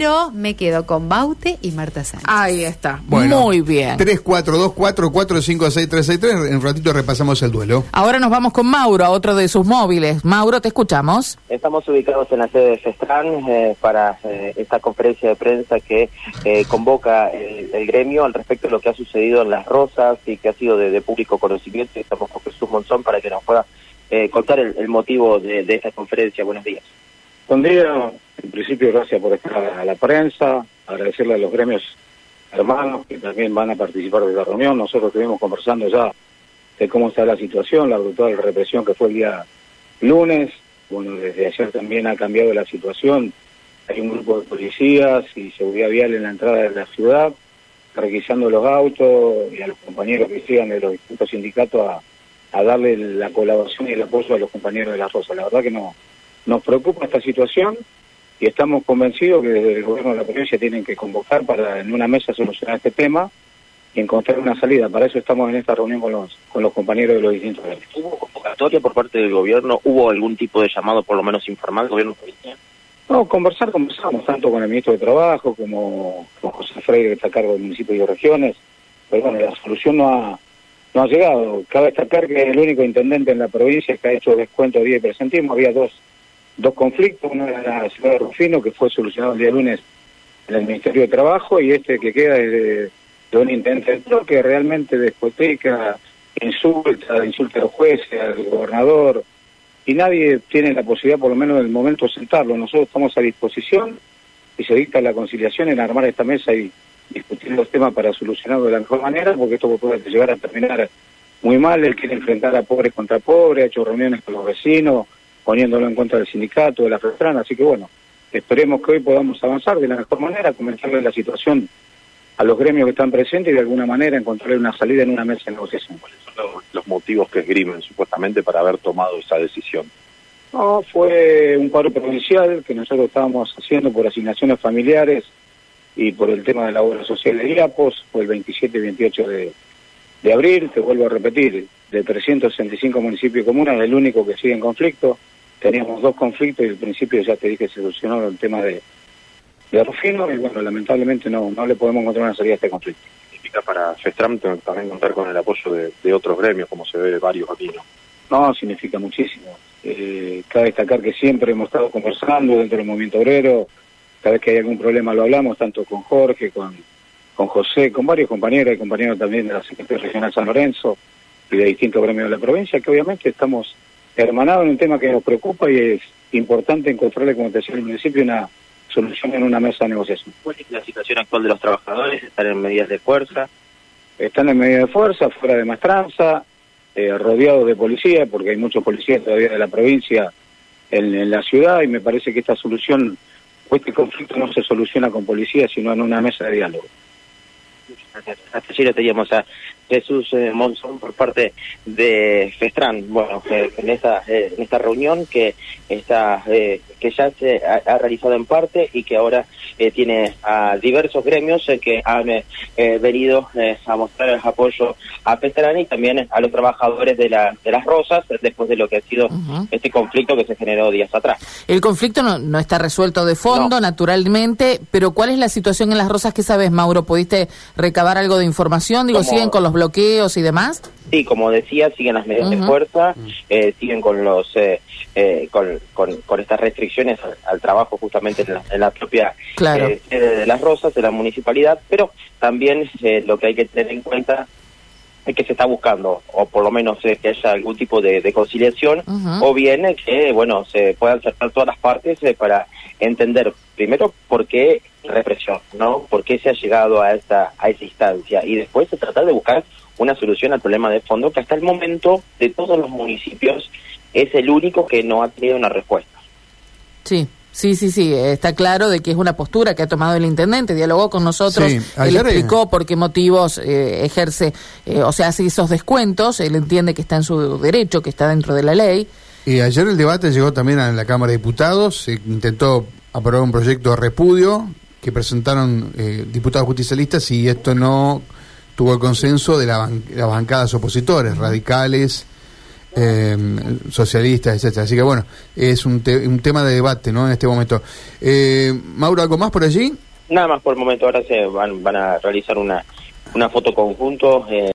pero me quedo con Baute y Marta Sánchez. Ahí está. Bueno, Muy bien. 342445633. En un ratito repasamos el duelo. Ahora nos vamos con Mauro, a otro de sus móviles. Mauro, te escuchamos. Estamos ubicados en la sede de Festran eh, para eh, esta conferencia de prensa que eh, convoca el, el gremio al respecto de lo que ha sucedido en Las Rosas y que ha sido de, de público conocimiento. Y Estamos con Jesús Monzón para que nos pueda eh, contar el, el motivo de, de esta conferencia. Buenos días. Buen día. En principio, gracias por estar a la prensa, agradecerle a los gremios hermanos que también van a participar de la reunión. Nosotros estuvimos conversando ya de cómo está la situación, la brutal represión que fue el día lunes. Bueno, desde ayer también ha cambiado la situación. Hay un grupo de policías y seguridad vial en la entrada de la ciudad, requisando los autos y a los compañeros que sigan de los distintos sindicatos a, a darle la colaboración y el apoyo a los compañeros de la Rosa. La verdad que no, nos preocupa esta situación y estamos convencidos que desde el gobierno de la provincia tienen que convocar para en una mesa solucionar este tema y encontrar una salida. Para eso estamos en esta reunión con los, con los compañeros de los distintos. ¿Hubo convocatoria por parte del gobierno? ¿Hubo algún tipo de llamado, por lo menos informal, del gobierno provincial? No, conversar, conversamos tanto con el ministro de Trabajo como con José Freire, que está a cargo del municipio y regiones, pero bueno, la solución no ha, no ha llegado. Cabe destacar que el único intendente en la provincia que ha hecho descuento de 10 presentismo, había dos, dos conflictos, uno era la ciudad de Rufino, que fue solucionado el día lunes en el Ministerio de Trabajo, y este que queda es de, de un intendente que realmente despoteca, insulta, insulta a los jueces, al gobernador, y nadie tiene la posibilidad, por lo menos en el momento, de sentarlo. Nosotros estamos a disposición y se dicta la conciliación en armar esta mesa y discutir los temas para solucionarlo de la mejor manera, porque esto puede llegar a terminar muy mal. Él quiere enfrentar a pobres contra pobres, ha hecho reuniones con los vecinos, poniéndolo en contra del sindicato, de la FESTRAN, así que bueno, esperemos que hoy podamos avanzar de la mejor manera, comentarle la situación a los gremios que están presentes y de alguna manera encontrar una salida en una mesa de negociación. ¿Cuáles son los, los motivos que esgrimen supuestamente para haber tomado esa decisión? No, fue un paro provincial que nosotros estábamos haciendo por asignaciones familiares y por el tema de la obra social de IAPOS, fue el 27 y 28 de, de abril, te vuelvo a repetir, de 365 municipios comunas, el único que sigue en conflicto, teníamos dos conflictos y al principio ya te dije se solucionó el tema de, de Rufino y bueno, lamentablemente no, no le podemos encontrar una salida a este conflicto. Significa para FESTRAM también contar con el apoyo de, de otros gremios, como se ve varios aquí, ¿no? No, significa muchísimo. Eh, cabe destacar que siempre hemos estado conversando dentro del movimiento obrero, cada vez que hay algún problema lo hablamos, tanto con Jorge, con, con José, con varios compañeros y compañeros también de la Secretaría Regional San Lorenzo y de distintos gremios de la provincia, que obviamente estamos hermanados en un tema que nos preocupa y es importante encontrarle, como te decía el municipio, una solución en una mesa de negociación. ¿Cuál es la situación actual de los trabajadores? ¿Están en medidas de fuerza? Están en medida de fuerza, fuera de maestranza, eh, rodeados de policía, porque hay muchos policías todavía de la provincia en, en la ciudad y me parece que esta solución o este conflicto no se soluciona con policía, sino en una mesa de diálogo. Gracias. Hasta allí lo teníamos a Jesús eh, Monzón por parte de Festran. Bueno, eh, en esta eh, en esta reunión que está eh, que ya se ha, ha, realizado en parte y que ahora eh, tiene a diversos gremios que han venido a mostrar el apoyo a Festran y también a los trabajadores de la de las Rosas después de lo que ha sido uh -huh. este conflicto que se generó días atrás. El conflicto no, no está resuelto de fondo, no. naturalmente, pero ¿cuál es la situación en las Rosas? ¿Qué sabes, Mauro? ¿Pudiste recabar algo de información? Digo, ¿siguen con los bloqueos y demás? Sí, como decía, siguen las medidas uh -huh. de fuerza, eh, siguen con los eh, eh, con, con, con, estas restricciones al, al trabajo justamente en la, en la propia claro. eh, sede de las Rosas, de la municipalidad, pero también eh, lo que hay que tener en cuenta es que se está buscando, o por lo menos eh, que haya algún tipo de, de conciliación, uh -huh. o bien eh, que, bueno, se puedan acercar todas las partes eh, para entender, primero, por qué represión, ¿no? ¿Por qué se ha llegado a esta, a esa instancia? Y después se tratar de buscar una solución al problema de fondo que hasta el momento de todos los municipios es el único que no ha tenido una respuesta. Sí. Sí, sí, sí, está claro de que es una postura que ha tomado el intendente, dialogó con nosotros, sí, él explicó por qué motivos eh, ejerce, eh, o sea, hace esos descuentos, él entiende que está en su derecho, que está dentro de la ley. Y ayer el debate llegó también a la Cámara de Diputados, se intentó aprobar un proyecto de repudio que presentaron eh, diputados justicialistas y esto no tuvo el consenso de la ban las bancadas opositores, radicales, eh, socialistas, etcétera. Así que bueno, es un, un tema de debate, ¿no? En este momento. Eh, Mauro, ¿algo más por allí? Nada más por el momento. Ahora se van, van a realizar una, una foto conjunto. Eh,